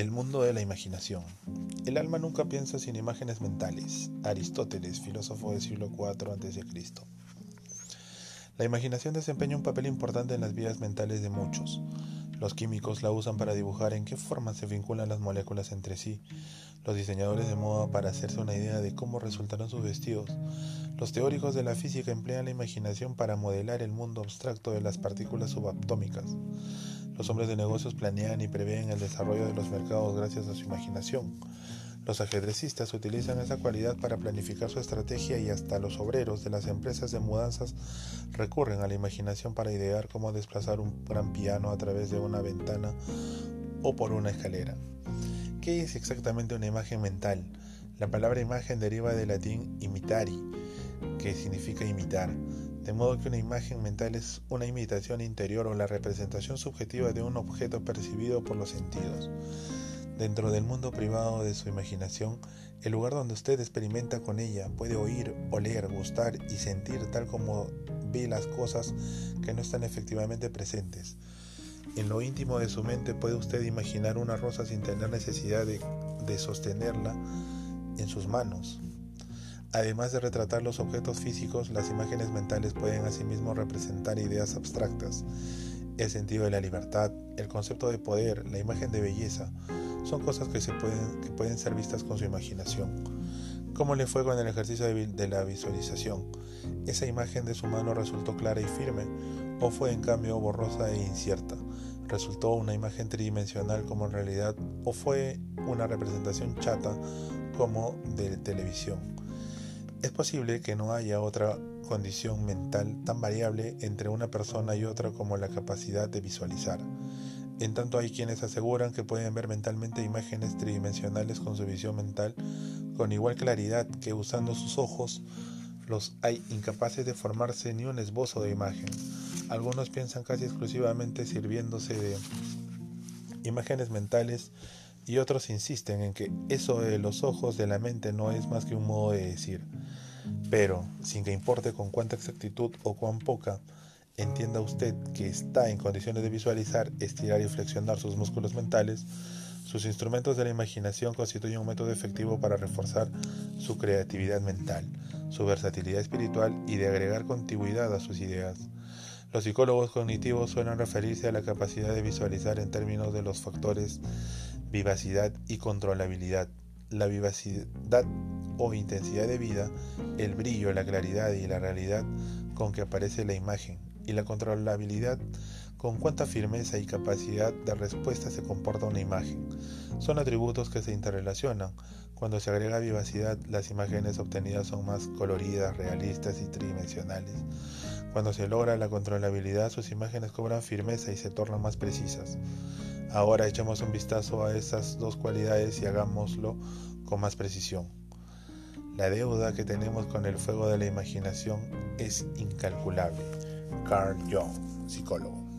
El mundo de la imaginación. El alma nunca piensa sin imágenes mentales. Aristóteles, filósofo del siglo IV a.C. La imaginación desempeña un papel importante en las vidas mentales de muchos. Los químicos la usan para dibujar en qué forma se vinculan las moléculas entre sí. Los diseñadores de moda para hacerse una idea de cómo resultarán sus vestidos. Los teóricos de la física emplean la imaginación para modelar el mundo abstracto de las partículas subatómicas. Los hombres de negocios planean y prevén el desarrollo de los mercados gracias a su imaginación. Los ajedrecistas utilizan esa cualidad para planificar su estrategia y hasta los obreros de las empresas de mudanzas recurren a la imaginación para idear cómo desplazar un gran piano a través de una ventana o por una escalera. ¿Qué es exactamente una imagen mental? La palabra imagen deriva del latín imitari, que significa imitar. De modo que una imagen mental es una imitación interior o la representación subjetiva de un objeto percibido por los sentidos. Dentro del mundo privado de su imaginación, el lugar donde usted experimenta con ella puede oír, oler, gustar y sentir tal como ve las cosas que no están efectivamente presentes. En lo íntimo de su mente puede usted imaginar una rosa sin tener necesidad de, de sostenerla en sus manos. Además de retratar los objetos físicos, las imágenes mentales pueden asimismo representar ideas abstractas. El sentido de la libertad, el concepto de poder, la imagen de belleza, son cosas que, se pueden, que pueden ser vistas con su imaginación. ¿Cómo le fue con el ejercicio de la visualización? ¿Esa imagen de su mano resultó clara y firme o fue en cambio borrosa e incierta? ¿Resultó una imagen tridimensional como en realidad o fue una representación chata como de televisión? Es posible que no haya otra condición mental tan variable entre una persona y otra como la capacidad de visualizar. En tanto hay quienes aseguran que pueden ver mentalmente imágenes tridimensionales con su visión mental con igual claridad que usando sus ojos los hay incapaces de formarse ni un esbozo de imagen. Algunos piensan casi exclusivamente sirviéndose de imágenes mentales y otros insisten en que eso de los ojos de la mente no es más que un modo de decir. Pero, sin que importe con cuánta exactitud o cuán poca, entienda usted que está en condiciones de visualizar, estirar y flexionar sus músculos mentales, sus instrumentos de la imaginación constituyen un método efectivo para reforzar su creatividad mental, su versatilidad espiritual y de agregar continuidad a sus ideas. Los psicólogos cognitivos suelen referirse a la capacidad de visualizar en términos de los factores vivacidad y controlabilidad. La vivacidad o intensidad de vida, el brillo, la claridad y la realidad con que aparece la imagen, y la controlabilidad con cuánta firmeza y capacidad de respuesta se comporta una imagen. Son atributos que se interrelacionan. Cuando se agrega vivacidad, las imágenes obtenidas son más coloridas, realistas y tridimensionales. Cuando se logra la controlabilidad, sus imágenes cobran firmeza y se tornan más precisas. Ahora echamos un vistazo a esas dos cualidades y hagámoslo con más precisión. La deuda que tenemos con el fuego de la imaginación es incalculable. Carl Jung, psicólogo.